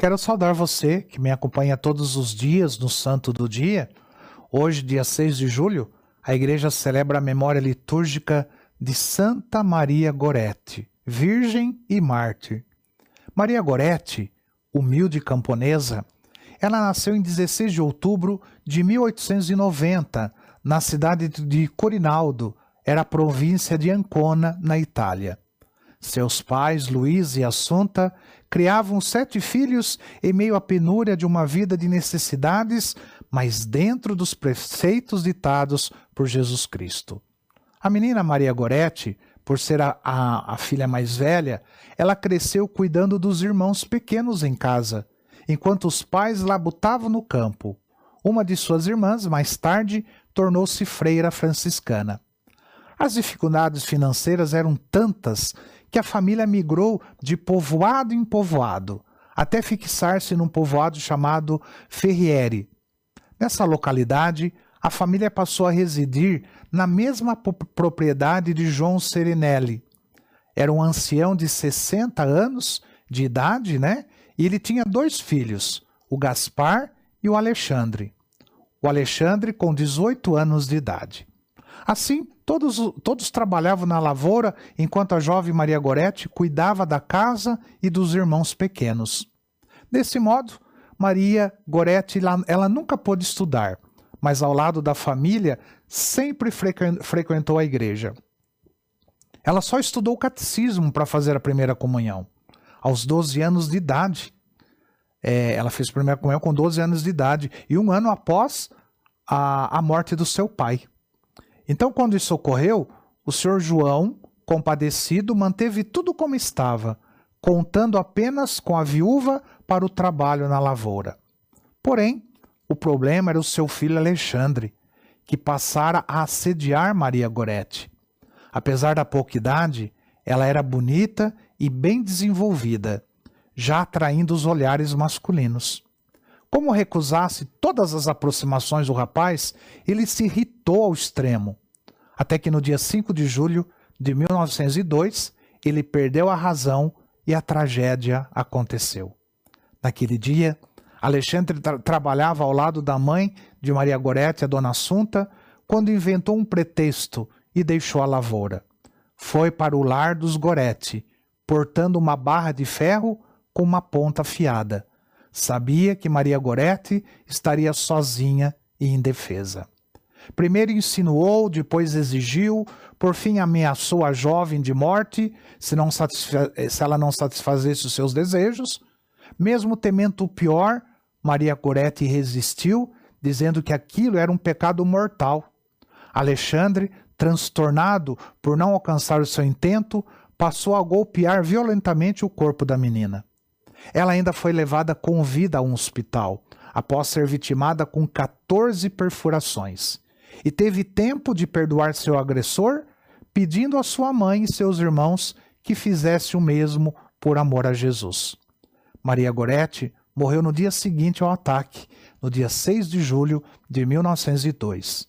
Quero saudar você que me acompanha todos os dias no Santo do Dia. Hoje, dia 6 de julho, a igreja celebra a memória litúrgica de Santa Maria Gorete, virgem e mártir. Maria Gorete, humilde camponesa, ela nasceu em 16 de outubro de 1890, na cidade de Corinaldo, era a província de Ancona, na Itália. Seus pais, Luiz e Assunta, criavam sete filhos em meio à penúria de uma vida de necessidades, mas dentro dos preceitos ditados por Jesus Cristo. A menina Maria Goretti, por ser a, a, a filha mais velha, ela cresceu cuidando dos irmãos pequenos em casa, enquanto os pais labutavam no campo. Uma de suas irmãs, mais tarde, tornou-se freira franciscana. As dificuldades financeiras eram tantas que a família migrou de povoado em povoado, até fixar-se num povoado chamado Ferriere. Nessa localidade, a família passou a residir na mesma propriedade de João Serenelli. Era um ancião de 60 anos de idade, né? E ele tinha dois filhos, o Gaspar e o Alexandre. O Alexandre com 18 anos de idade. Assim, Todos, todos trabalhavam na lavoura, enquanto a jovem Maria Goretti cuidava da casa e dos irmãos pequenos. Desse modo, Maria Goretti ela nunca pôde estudar, mas ao lado da família sempre frequentou a igreja. Ela só estudou o catecismo para fazer a primeira comunhão. Aos 12 anos de idade. É, ela fez a primeira comunhão com 12 anos de idade e um ano após a, a morte do seu pai. Então, quando isso ocorreu, o senhor João, compadecido, manteve tudo como estava, contando apenas com a viúva para o trabalho na lavoura. Porém, o problema era o seu filho Alexandre, que passara a assediar Maria Goretti. Apesar da pouca idade, ela era bonita e bem desenvolvida, já atraindo os olhares masculinos. Como recusasse todas as aproximações do rapaz, ele se irritou ao extremo, até que no dia 5 de julho de 1902 ele perdeu a razão e a tragédia aconteceu. Naquele dia, Alexandre tra trabalhava ao lado da mãe de Maria Gorete, a dona Assunta, quando inventou um pretexto e deixou a lavoura. Foi para o lar dos Gorete, portando uma barra de ferro com uma ponta afiada Sabia que Maria Goretti estaria sozinha e indefesa. Primeiro insinuou, depois exigiu, por fim ameaçou a jovem de morte se, se ela não satisfazesse os seus desejos. Mesmo temendo o pior, Maria Goretti resistiu, dizendo que aquilo era um pecado mortal. Alexandre, transtornado por não alcançar o seu intento, passou a golpear violentamente o corpo da menina. Ela ainda foi levada com vida a um hospital, após ser vitimada com 14 perfurações, e teve tempo de perdoar seu agressor, pedindo à sua mãe e seus irmãos que fizesse o mesmo por amor a Jesus. Maria Goretti morreu no dia seguinte ao ataque, no dia 6 de julho de 1902.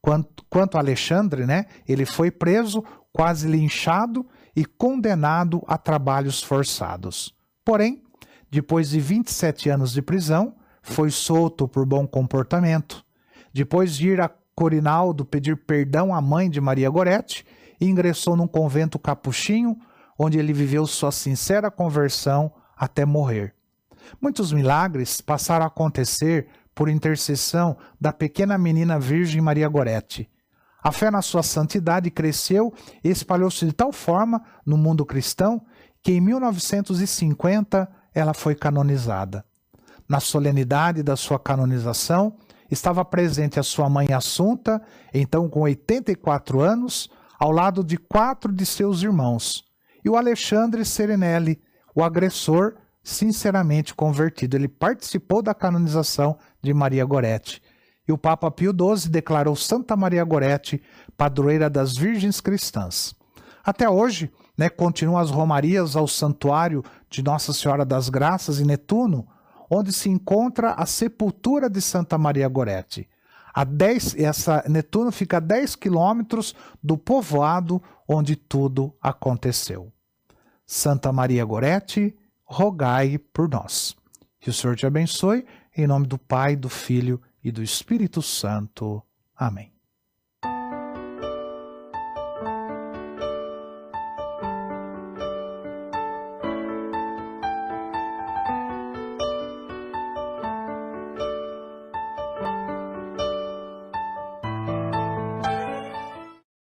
Quanto, quanto a Alexandre, né, ele foi preso, quase linchado e condenado a trabalhos forçados. Porém, depois de 27 anos de prisão, foi solto por bom comportamento. Depois de ir a Corinaldo pedir perdão à mãe de Maria Goretti, ingressou num convento capuchinho, onde ele viveu sua sincera conversão até morrer. Muitos milagres passaram a acontecer por intercessão da pequena menina Virgem Maria Goretti. A fé na sua santidade cresceu e espalhou-se de tal forma no mundo cristão que em 1950 ela foi canonizada. Na solenidade da sua canonização, estava presente a sua mãe Assunta, então com 84 anos, ao lado de quatro de seus irmãos, e o Alexandre Serenelli, o agressor sinceramente convertido. Ele participou da canonização de Maria Goretti. E o Papa Pio XII declarou Santa Maria Goretti padroeira das virgens cristãs. Até hoje, né, continuam as romarias ao santuário de Nossa Senhora das Graças em Netuno, onde se encontra a sepultura de Santa Maria Goretti. A 10, essa Netuno fica a 10 quilômetros do povoado onde tudo aconteceu. Santa Maria Goretti, rogai por nós. Que o Senhor te abençoe, em nome do Pai, do Filho e do Espírito Santo. Amém.